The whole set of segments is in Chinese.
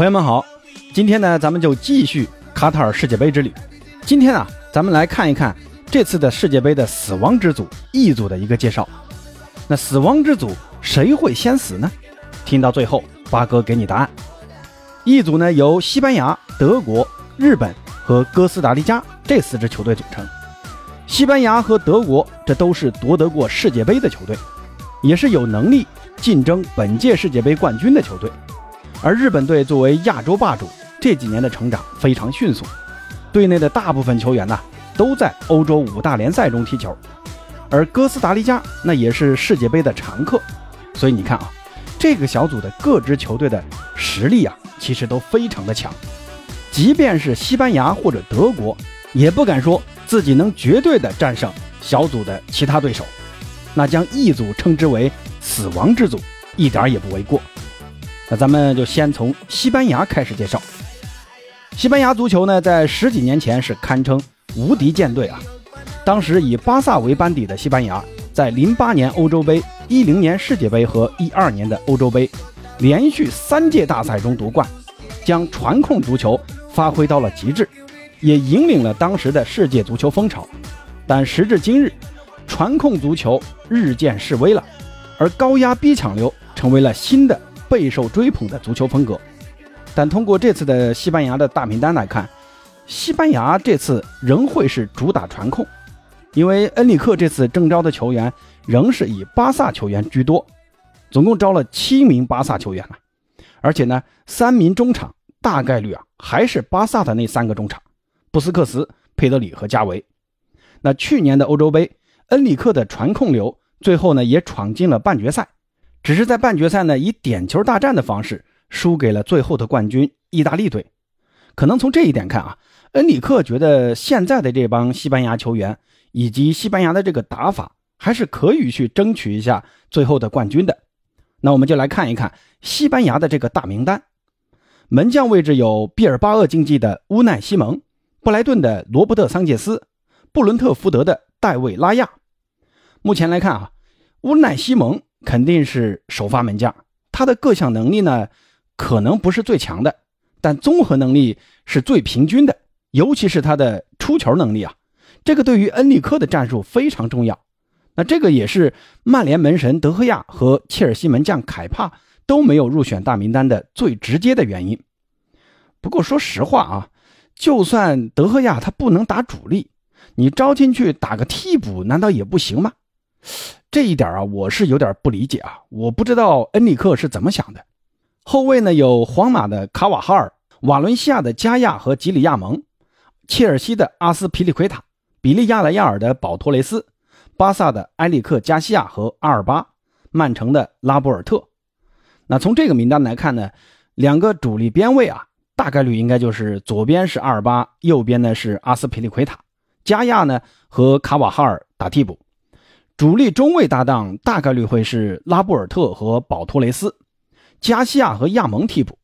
朋友们好，今天呢，咱们就继续卡塔尔世界杯之旅。今天啊，咱们来看一看这次的世界杯的死亡之组 E 组的一个介绍。那死亡之组谁会先死呢？听到最后，八哥给你答案。E 组呢由西班牙、德国、日本和哥斯达黎加这四支球队组成。西班牙和德国这都是夺得过世界杯的球队，也是有能力竞争本届世界杯冠军的球队。而日本队作为亚洲霸主，这几年的成长非常迅速，队内的大部分球员呢都在欧洲五大联赛中踢球。而哥斯达黎加那也是世界杯的常客，所以你看啊，这个小组的各支球队的实力啊，其实都非常的强。即便是西班牙或者德国，也不敢说自己能绝对的战胜小组的其他对手，那将 E 组称之为死亡之组，一点也不为过。那咱们就先从西班牙开始介绍。西班牙足球呢，在十几年前是堪称无敌舰队啊。当时以巴萨为班底的西班牙，在零八年欧洲杯、一零年世界杯和一二年的欧洲杯，连续三届大赛中夺冠，将传控足球发挥到了极致，也引领了当时的世界足球风潮。但时至今日，传控足球日渐式微了，而高压逼抢流成为了新的。备受追捧的足球风格，但通过这次的西班牙的大名单来看，西班牙这次仍会是主打传控，因为恩里克这次征召的球员仍是以巴萨球员居多，总共招了七名巴萨球员了，而且呢，三名中场大概率啊还是巴萨的那三个中场，布斯克茨、佩德里和加维。那去年的欧洲杯，恩里克的传控流最后呢也闯进了半决赛。只是在半决赛呢，以点球大战的方式输给了最后的冠军意大利队。可能从这一点看啊，恩里克觉得现在的这帮西班牙球员以及西班牙的这个打法还是可以去争取一下最后的冠军的。那我们就来看一看西班牙的这个大名单。门将位置有毕尔巴鄂竞技的乌奈西蒙、布莱顿的罗伯特桑切斯、布伦特福德的戴维拉亚。目前来看啊，乌奈西蒙。肯定是首发门将，他的各项能力呢，可能不是最强的，但综合能力是最平均的，尤其是他的出球能力啊，这个对于恩里克的战术非常重要。那这个也是曼联门神德赫亚和切尔西门将凯帕都没有入选大名单的最直接的原因。不过说实话啊，就算德赫亚他不能打主力，你招进去打个替补，难道也不行吗？这一点啊，我是有点不理解啊！我不知道恩里克是怎么想的。后卫呢，有皇马的卡瓦哈尔、瓦伦西亚的加亚和吉里亚蒙、切尔西的阿斯皮利奎塔、比利亚雷亚尔的保托雷斯、巴萨的埃里克加西亚和阿尔巴、曼城的拉波尔特。那从这个名单来看呢，两个主力边位啊，大概率应该就是左边是阿尔巴，右边呢是阿斯皮利奎塔，加亚呢和卡瓦哈尔打替补。主力中卫搭档大概率会是拉布尔特和保托雷斯，加西亚和亚蒙替补。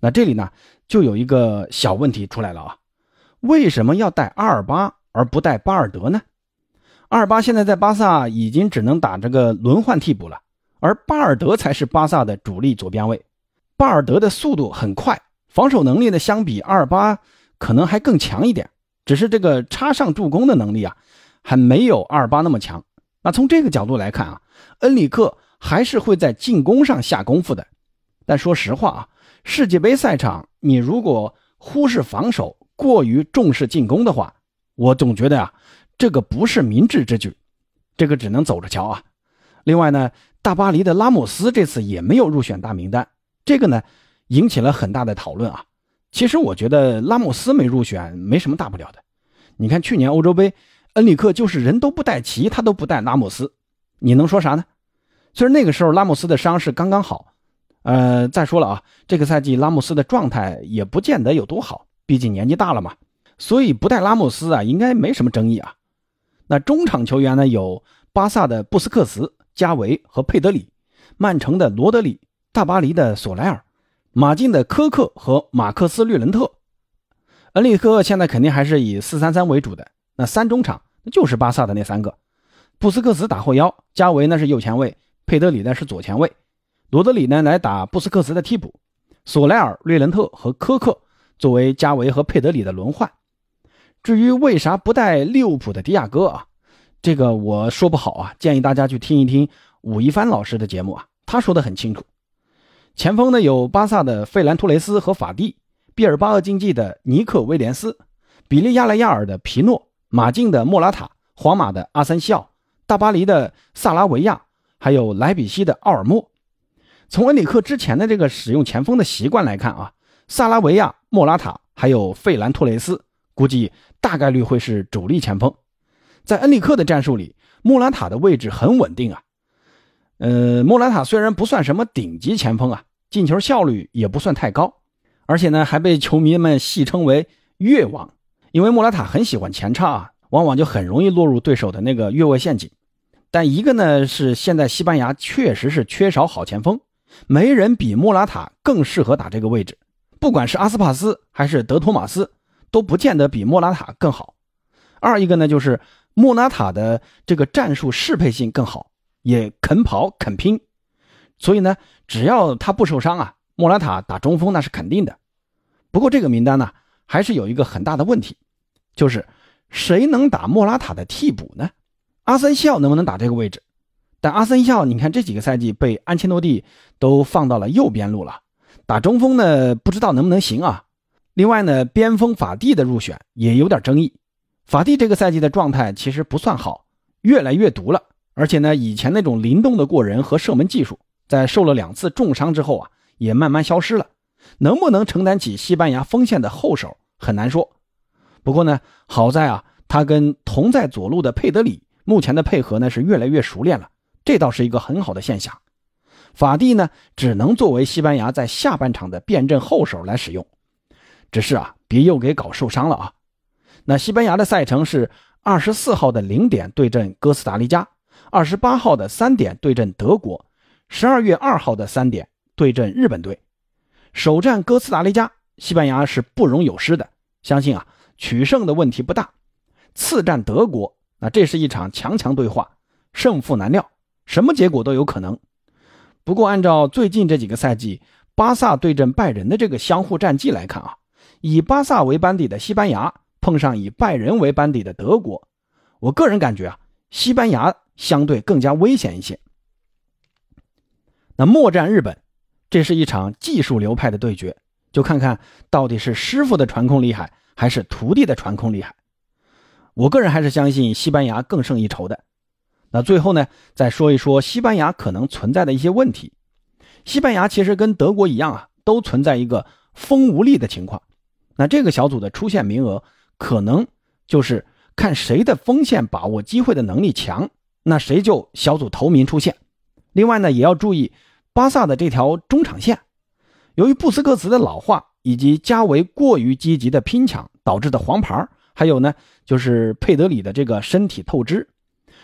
那这里呢，就有一个小问题出来了啊，为什么要带阿尔巴而不带巴尔德呢？阿尔巴现在在巴萨已经只能打这个轮换替补了，而巴尔德才是巴萨的主力左边卫。巴尔德的速度很快，防守能力呢相比阿尔巴可能还更强一点，只是这个插上助攻的能力啊，还没有阿尔巴那么强。那从这个角度来看啊，恩里克还是会在进攻上下功夫的。但说实话啊，世界杯赛场你如果忽视防守，过于重视进攻的话，我总觉得啊，这个不是明智之举。这个只能走着瞧啊。另外呢，大巴黎的拉莫斯这次也没有入选大名单，这个呢引起了很大的讨论啊。其实我觉得拉莫斯没入选没什么大不了的。你看去年欧洲杯。恩里克就是人都不带齐，他都不带拉莫斯，你能说啥呢？虽然那个时候拉莫斯的伤势刚刚好，呃，再说了啊，这个赛季拉莫斯的状态也不见得有多好，毕竟年纪大了嘛，所以不带拉莫斯啊，应该没什么争议啊。那中场球员呢，有巴萨的布斯克茨、加维和佩德里，曼城的罗德里，大巴黎的索莱尔，马竞的科克和马克斯略伦特。恩里克现在肯定还是以四三三为主的，那三中场那。就是巴萨的那三个，布斯克茨打后腰，加维呢是右前卫，佩德里呢是左前卫，罗德里呢来打布斯克茨的替补，索莱尔、略伦特和科克作为加维和佩德里的轮换。至于为啥不带利物浦的迪亚哥啊，这个我说不好啊，建议大家去听一听武一帆老师的节目啊，他说的很清楚。前锋呢有巴萨的费兰托雷斯和法蒂，毕尔巴鄂竞技的尼克威廉斯，比利亚雷亚尔的皮诺，马竞的莫拉塔，皇马的阿森西奥，大巴黎的萨拉维亚，还有莱比锡的奥尔莫。从恩里克之前的这个使用前锋的习惯来看啊，萨拉维亚、莫拉塔还有费兰托雷斯，估计。大概率会是主力前锋，在恩里克的战术里，莫拉塔的位置很稳定啊。呃，莫拉塔虽然不算什么顶级前锋啊，进球效率也不算太高，而且呢还被球迷们戏称为“越王”，因为莫拉塔很喜欢前插啊，往往就很容易落入对手的那个越位陷阱。但一个呢是现在西班牙确实是缺少好前锋，没人比莫拉塔更适合打这个位置，不管是阿斯帕斯还是德托马斯。都不见得比莫拉塔更好。二一个呢，就是莫拉塔的这个战术适配性更好，也肯跑肯拼。所以呢，只要他不受伤啊，莫拉塔打中锋那是肯定的。不过这个名单呢，还是有一个很大的问题，就是谁能打莫拉塔的替补呢？阿森西奥能不能打这个位置？但阿森西奥，你看这几个赛季被安切洛蒂都放到了右边路了，打中锋呢，不知道能不能行啊？另外呢，边锋法蒂的入选也有点争议。法蒂这个赛季的状态其实不算好，越来越毒了。而且呢，以前那种灵动的过人和射门技术，在受了两次重伤之后啊，也慢慢消失了。能不能承担起西班牙锋线的后手很难说。不过呢，好在啊，他跟同在左路的佩德里目前的配合呢是越来越熟练了，这倒是一个很好的现象。法蒂呢，只能作为西班牙在下半场的变阵后手来使用。只是啊，别又给搞受伤了啊！那西班牙的赛程是二十四号的零点对阵哥斯达黎加，二十八号的三点对阵德国，十二月二号的三点对阵日本队。首战哥斯达黎加，西班牙是不容有失的，相信啊取胜的问题不大。次战德国，那这是一场强强对话，胜负难料，什么结果都有可能。不过按照最近这几个赛季巴萨对阵拜仁的这个相互战绩来看啊。以巴萨为班底的西班牙碰上以拜仁为班底的德国，我个人感觉啊，西班牙相对更加危险一些。那末战日本，这是一场技术流派的对决，就看看到底是师傅的传控厉害，还是徒弟的传控厉害。我个人还是相信西班牙更胜一筹的。那最后呢，再说一说西班牙可能存在的一些问题。西班牙其实跟德国一样啊，都存在一个锋无力的情况。那这个小组的出线名额，可能就是看谁的锋线把握机会的能力强，那谁就小组头名出线。另外呢，也要注意巴萨的这条中场线，由于布斯克茨的老化以及加维过于积极的拼抢导致的黄牌，还有呢就是佩德里的这个身体透支。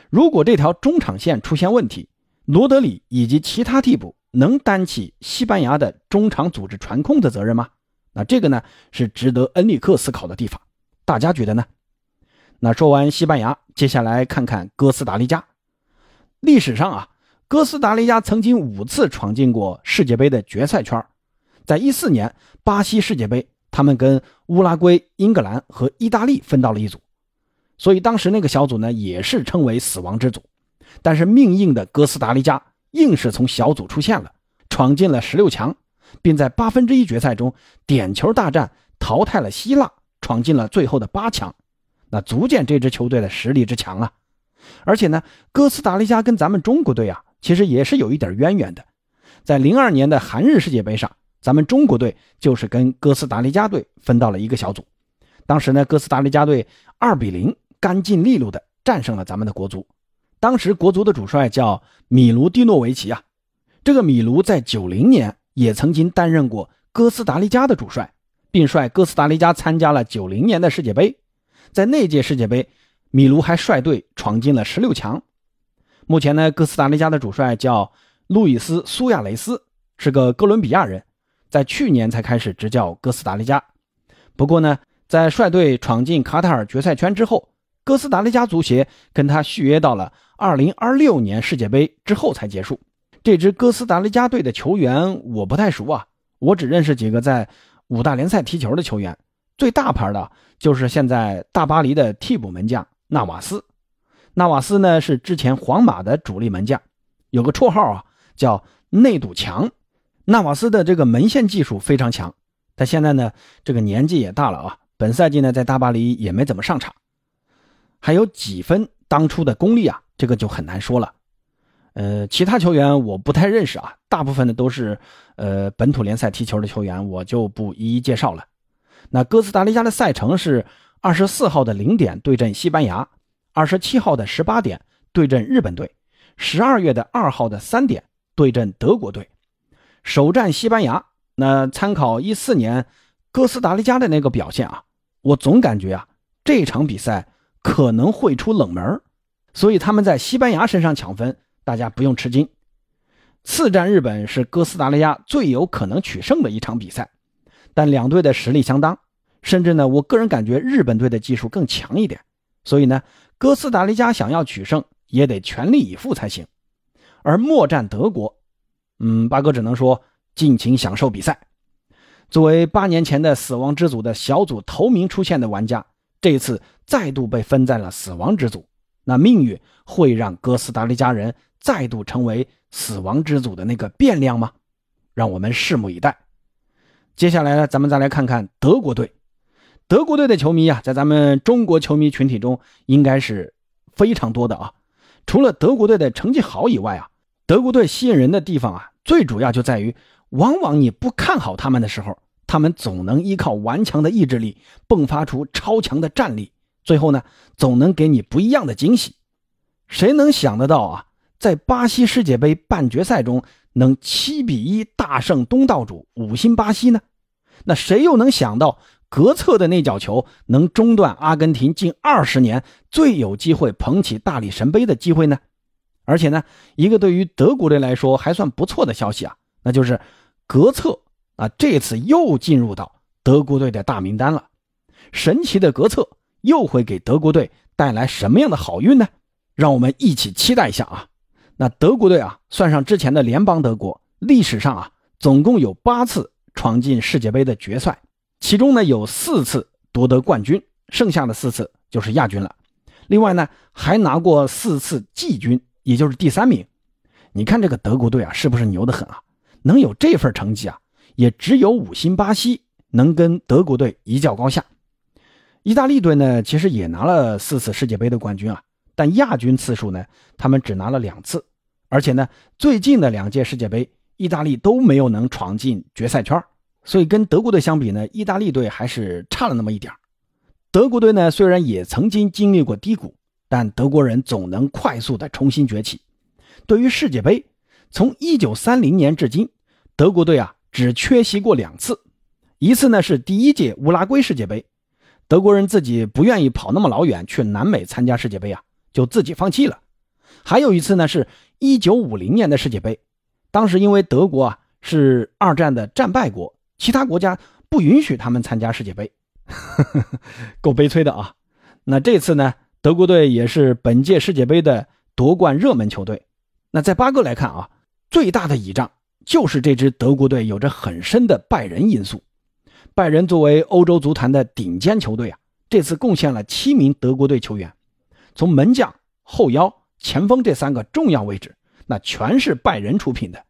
如果这条中场线出现问题，罗德里以及其他替补能担起西班牙的中场组织传控的责任吗？那这个呢是值得恩里克思考的地方，大家觉得呢？那说完西班牙，接下来看看哥斯达黎加。历史上啊，哥斯达黎加曾经五次闯进过世界杯的决赛圈。在一四年巴西世界杯，他们跟乌拉圭、英格兰和意大利分到了一组，所以当时那个小组呢也是称为死亡之组。但是命硬的哥斯达黎加硬是从小组出现了，闯进了十六强。并在八分之一决赛中点球大战淘汰了希腊，闯进了最后的八强，那足见这支球队的实力之强啊！而且呢，哥斯达黎加跟咱们中国队啊，其实也是有一点渊源的。在零二年的韩日世界杯上，咱们中国队就是跟哥斯达黎加队分到了一个小组。当时呢，哥斯达黎加队二比零干净利落的战胜了咱们的国足。当时国足的主帅叫米卢蒂诺维奇啊，这个米卢在九零年。也曾经担任过哥斯达黎加的主帅，并率哥斯达黎加参加了九零年的世界杯。在那届世界杯，米卢还率队闯进了十六强。目前呢，哥斯达黎加的主帅叫路易斯·苏亚雷斯，是个哥伦比亚人，在去年才开始执教哥斯达黎加。不过呢，在率队闯进卡塔尔决赛圈之后，哥斯达黎加足协跟他续约到了二零二六年世界杯之后才结束。这支哥斯达黎加队的球员我不太熟啊，我只认识几个在五大联赛踢球的球员，最大牌的就是现在大巴黎的替补门将纳瓦斯。纳瓦斯呢是之前皇马的主力门将，有个绰号啊叫内堵墙。纳瓦斯的这个门线技术非常强，他现在呢这个年纪也大了啊，本赛季呢在大巴黎也没怎么上场，还有几分当初的功力啊，这个就很难说了。呃，其他球员我不太认识啊，大部分的都是呃本土联赛踢球的球员，我就不一一介绍了。那哥斯达黎加的赛程是二十四号的零点对阵西班牙，二十七号的十八点对阵日本队，十二月的二号的三点对阵德国队。首战西班牙，那参考一四年哥斯达黎加的那个表现啊，我总感觉啊这场比赛可能会出冷门，所以他们在西班牙身上抢分。大家不用吃惊，次战日本是哥斯达黎加最有可能取胜的一场比赛，但两队的实力相当，甚至呢，我个人感觉日本队的技术更强一点，所以呢，哥斯达黎加想要取胜也得全力以赴才行。而末战德国，嗯，八哥只能说尽情享受比赛。作为八年前的死亡之组的小组头名出现的玩家，这次再度被分在了死亡之组，那命运会让哥斯达黎加人。再度成为死亡之组的那个变量吗？让我们拭目以待。接下来呢，咱们再来看看德国队。德国队的球迷啊，在咱们中国球迷群体中应该是非常多的啊。除了德国队的成绩好以外啊，德国队吸引人的地方啊，最主要就在于，往往你不看好他们的时候，他们总能依靠顽强的意志力，迸发出超强的战力，最后呢，总能给你不一样的惊喜。谁能想得到啊？在巴西世界杯半决赛中，能七比一大胜东道主五星巴西呢？那谁又能想到格策的那脚球能中断阿根廷近二十年最有机会捧起大力神杯的机会呢？而且呢，一个对于德国队来说还算不错的消息啊，那就是格策啊这次又进入到德国队的大名单了。神奇的格策又会给德国队带来什么样的好运呢？让我们一起期待一下啊！那德国队啊，算上之前的联邦德国，历史上啊，总共有八次闯进世界杯的决赛，其中呢有四次夺得冠军，剩下的四次就是亚军了。另外呢，还拿过四次季军，也就是第三名。你看这个德国队啊，是不是牛得很啊？能有这份成绩啊，也只有五星巴西能跟德国队一较高下。意大利队呢，其实也拿了四次世界杯的冠军啊。但亚军次数呢，他们只拿了两次，而且呢，最近的两届世界杯，意大利都没有能闯进决赛圈，所以跟德国队相比呢，意大利队还是差了那么一点德国队呢，虽然也曾经经历过低谷，但德国人总能快速的重新崛起。对于世界杯，从1930年至今，德国队啊只缺席过两次，一次呢是第一届乌拉圭世界杯，德国人自己不愿意跑那么老远去南美参加世界杯啊。就自己放弃了。还有一次呢，是一九五零年的世界杯，当时因为德国啊是二战的战败国，其他国家不允许他们参加世界杯，够悲催的啊。那这次呢，德国队也是本届世界杯的夺冠热门球队。那在八哥来看啊，最大的倚仗就是这支德国队有着很深的拜仁因素。拜仁作为欧洲足坛的顶尖球队啊，这次贡献了七名德国队球员。从门将、后腰、前锋这三个重要位置，那全是拜仁出品的，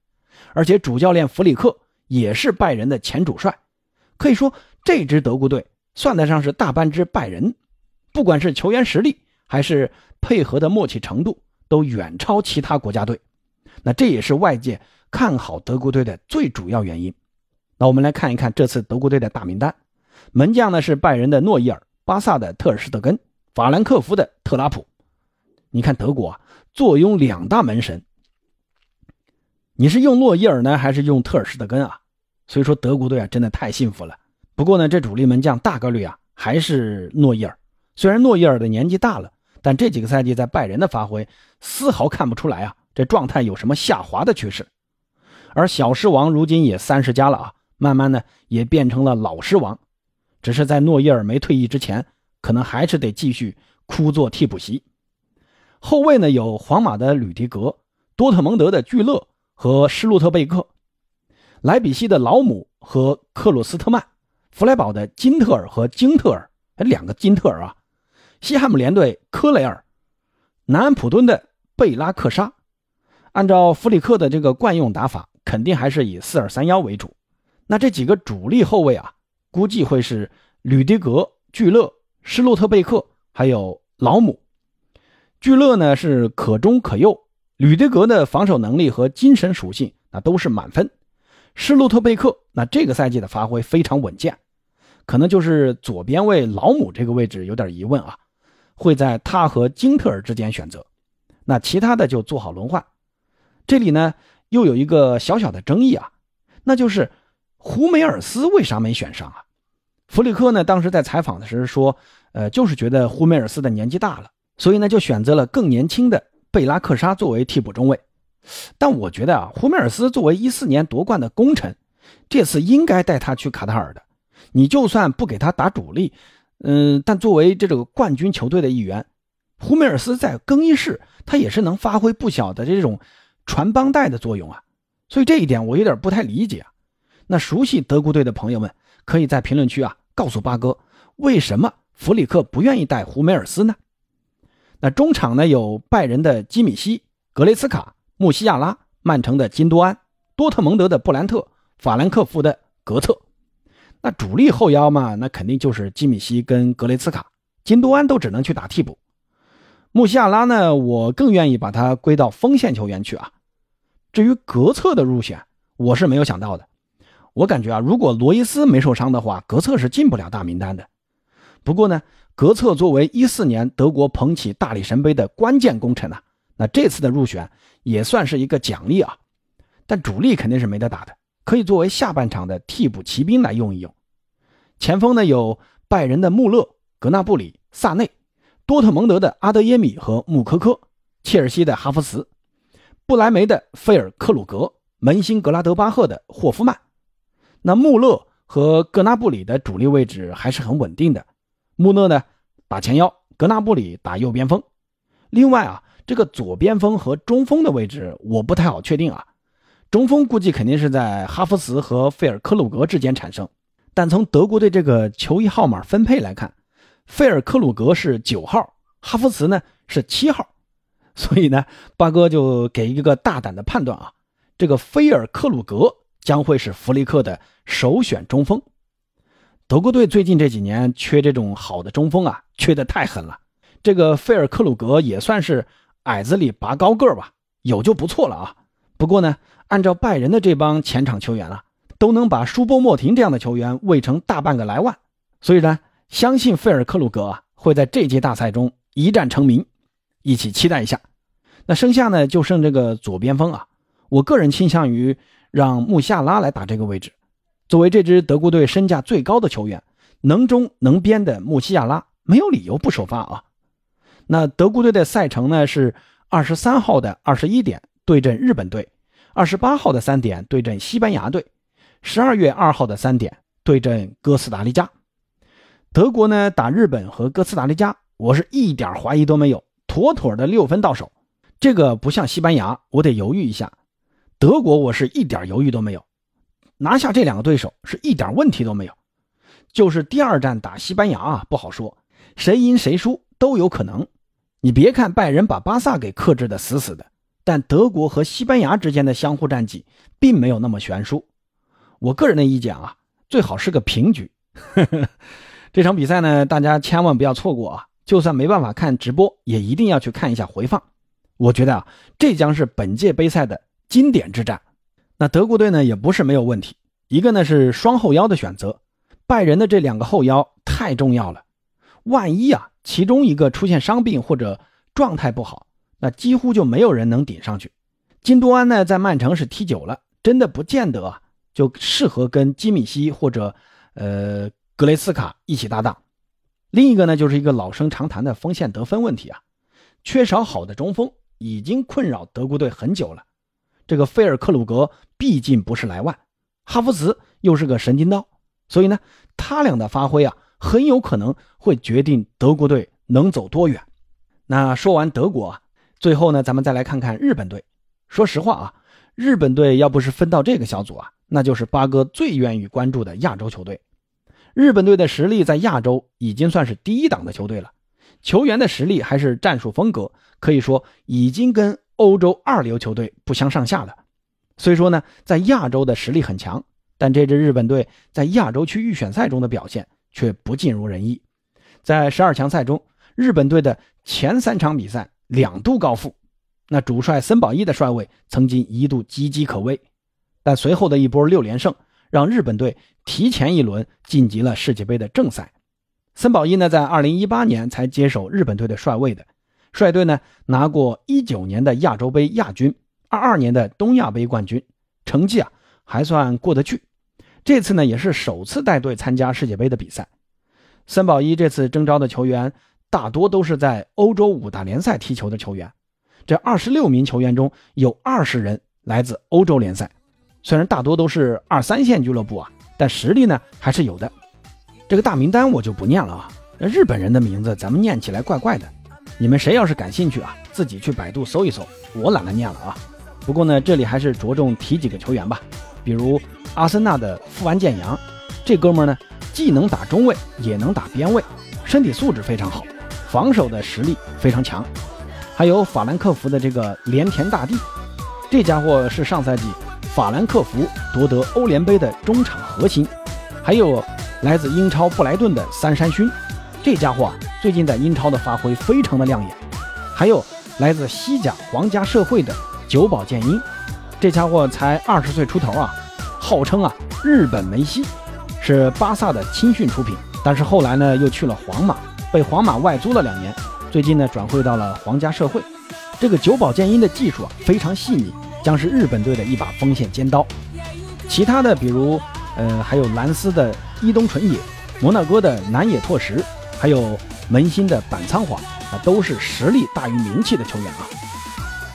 而且主教练弗里克也是拜仁的前主帅，可以说这支德国队算得上是大半支拜仁，不管是球员实力还是配合的默契程度，都远超其他国家队。那这也是外界看好德国队的最主要原因。那我们来看一看这次德国队的大名单，门将呢是拜仁的诺伊尔，巴萨的特尔施特根。法兰克福的特拉普，你看德国啊，坐拥两大门神。你是用诺伊尔呢，还是用特尔施特根啊？所以说德国队啊，真的太幸福了。不过呢，这主力门将大概率啊还是诺伊尔。虽然诺伊尔的年纪大了，但这几个赛季在拜仁的发挥丝毫看不出来啊，这状态有什么下滑的趋势。而小狮王如今也三十加了啊，慢慢的也变成了老狮王，只是在诺伊尔没退役之前。可能还是得继续枯坐替补席。后卫呢有皇马的吕迪格、多特蒙德的聚勒和施洛特贝克、莱比锡的老姆和克鲁斯特曼，弗莱堡的金特尔和金特尔，哎，两个金特尔啊。西汉姆联队科雷尔，南安普敦的贝拉克沙。按照弗里克的这个惯用打法，肯定还是以四二三幺为主。那这几个主力后卫啊，估计会是吕迪格、聚勒、施洛特贝克，还有老姆。聚勒呢是可中可右，吕迪格的防守能力和精神属性那都是满分。施洛特贝克那这个赛季的发挥非常稳健，可能就是左边卫老姆这个位置有点疑问啊。会在他和金特尔之间选择，那其他的就做好轮换。这里呢又有一个小小的争议啊，那就是胡梅尔斯为啥没选上啊？弗里克呢当时在采访的时候说，呃，就是觉得胡梅尔斯的年纪大了，所以呢就选择了更年轻的贝拉克沙作为替补中卫。但我觉得啊，胡梅尔斯作为一四年夺冠的功臣，这次应该带他去卡塔尔的。你就算不给他打主力。嗯，但作为这个冠军球队的一员，胡梅尔斯在更衣室他也是能发挥不小的这种传帮带的作用啊，所以这一点我有点不太理解啊。那熟悉德国队的朋友们可以在评论区啊告诉八哥，为什么弗里克不愿意带胡梅尔斯呢？那中场呢有拜仁的基米希、格雷茨卡、穆西亚拉、曼城的金多安、多特蒙德的布兰特、法兰克福的格策。那主力后腰嘛，那肯定就是基米希跟格雷茨卡，金多安都只能去打替补。穆西亚拉呢，我更愿意把他归到锋线球员去啊。至于格策的入选，我是没有想到的。我感觉啊，如果罗伊斯没受伤的话，格策是进不了大名单的。不过呢，格策作为一四年德国捧起大力神杯的关键功臣啊，那这次的入选也算是一个奖励啊。但主力肯定是没得打的。可以作为下半场的替补骑兵来用一用。前锋呢有拜仁的穆勒、格纳布里、萨内，多特蒙德的阿德耶米和穆科科，切尔西的哈弗茨，不莱梅的费尔克鲁格，门兴格拉德巴赫的霍夫曼。那穆勒和格纳布里的主力位置还是很稳定的。穆勒呢打前腰，格纳布里打右边锋。另外啊，这个左边锋和中锋的位置我不太好确定啊。中锋估计肯定是在哈弗茨和费尔克鲁格之间产生，但从德国队这个球衣号码分配来看，费尔克鲁格是九号，哈弗茨呢是七号，所以呢，八哥就给一个大胆的判断啊，这个菲尔克鲁格将会是弗里克的首选中锋。德国队最近这几年缺这种好的中锋啊，缺的太狠了。这个费尔克鲁格也算是矮子里拔高个吧，有就不错了啊。不过呢。按照拜仁的这帮前场球员啊，都能把舒波莫廷这样的球员喂成大半个莱万，所以呢，相信费尔克鲁格啊会在这届大赛中一战成名，一起期待一下。那剩下呢就剩这个左边锋啊，我个人倾向于让穆夏拉来打这个位置。作为这支德国队身价最高的球员，能中能边的穆西亚拉没有理由不首发啊。那德国队的赛程呢是二十三号的二十一点对阵日本队。二十八号的三点对阵西班牙队，十二月二号的三点对阵哥斯达黎加。德国呢打日本和哥斯达黎加，我是一点怀疑都没有，妥妥的六分到手。这个不像西班牙，我得犹豫一下。德国我是一点犹豫都没有，拿下这两个对手是一点问题都没有。就是第二战打西班牙啊，不好说，谁赢谁输都有可能。你别看拜仁把巴萨给克制的死死的。但德国和西班牙之间的相互战绩并没有那么悬殊，我个人的意见啊，最好是个平局。这场比赛呢，大家千万不要错过啊！就算没办法看直播，也一定要去看一下回放。我觉得啊，这将是本届杯赛的经典之战。那德国队呢，也不是没有问题。一个呢是双后腰的选择，拜仁的这两个后腰太重要了，万一啊其中一个出现伤病或者状态不好。那几乎就没有人能顶上去。金多安呢，在曼城是踢久了，真的不见得啊，就适合跟基米希或者呃格雷斯卡一起搭档。另一个呢，就是一个老生常谈的锋线得分问题啊，缺少好的中锋已经困扰德国队很久了。这个菲尔克鲁格毕竟不是莱万，哈弗茨又是个神经刀，所以呢，他俩的发挥啊，很有可能会决定德国队能走多远。那说完德国啊。最后呢，咱们再来看看日本队。说实话啊，日本队要不是分到这个小组啊，那就是八哥最愿意关注的亚洲球队。日本队的实力在亚洲已经算是第一档的球队了，球员的实力还是战术风格，可以说已经跟欧洲二流球队不相上下了。虽说呢，在亚洲的实力很强，但这支日本队在亚洲区预选赛中的表现却不尽如人意。在十二强赛中，日本队的前三场比赛两度高负，那主帅森保一的帅位曾经一度岌岌可危，但随后的一波六连胜让日本队提前一轮晋级了世界杯的正赛。森保一呢，在二零一八年才接手日本队的帅位的，率队呢拿过一九年的亚洲杯亚军。二二年的东亚杯冠军，成绩啊还算过得去。这次呢也是首次带队参加世界杯的比赛。森保一这次征召的球员大多都是在欧洲五大联赛踢球的球员。这二十六名球员中有二十人来自欧洲联赛。虽然大多都是二三线俱乐部啊，但实力呢还是有的。这个大名单我就不念了啊。日本人的名字咱们念起来怪怪的。你们谁要是感兴趣啊，自己去百度搜一搜，我懒得念了啊。不过呢，这里还是着重提几个球员吧，比如阿森纳的富安健洋，这哥们儿呢既能打中卫，也能打边卫，身体素质非常好，防守的实力非常强。还有法兰克福的这个连田大地，这家伙是上赛季法兰克福夺得欧联杯的中场核心。还有来自英超布莱顿的三山勋，这家伙啊最近在英超的发挥非常的亮眼。还有来自西甲皇家社会的。久保建英，这家伙才二十岁出头啊，号称啊日本梅西，是巴萨的青训出品，但是后来呢又去了皇马，被皇马外租了两年，最近呢转会到了皇家社会。这个久保建英的技术啊非常细腻，将是日本队的一把锋线尖刀。其他的比如，呃还有兰斯的伊东纯也，摩纳哥的南野拓实，还有门兴的板仓华啊，都是实力大于名气的球员啊。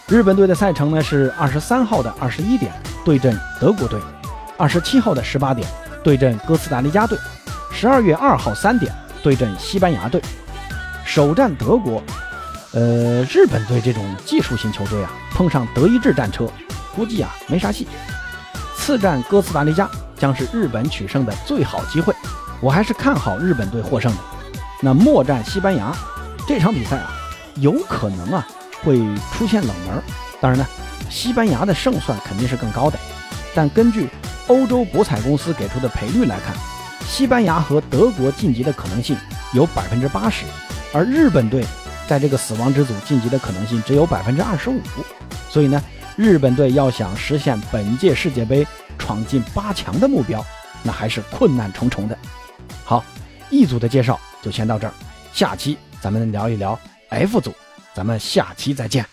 日本队的赛程呢是二十三号的二十一点对阵德国队，二十七号的十八点对阵哥斯达黎加队，十二月二号三点对阵西班牙队。首战德国，呃，日本队这种技术型球队啊，碰上德意志战车，估计啊没啥戏。次战哥斯达黎加将是日本取胜的最好机会，我还是看好日本队获胜的。那末战西班牙这场比赛啊，有可能啊。会出现冷门，当然呢，西班牙的胜算肯定是更高的。但根据欧洲博彩公司给出的赔率来看，西班牙和德国晋级的可能性有百分之八十，而日本队在这个死亡之组晋级的可能性只有百分之二十五。所以呢，日本队要想实现本届世界杯闯进八强的目标，那还是困难重重的。好，E 组的介绍就先到这儿，下期咱们聊一聊 F 组。咱们下期再见。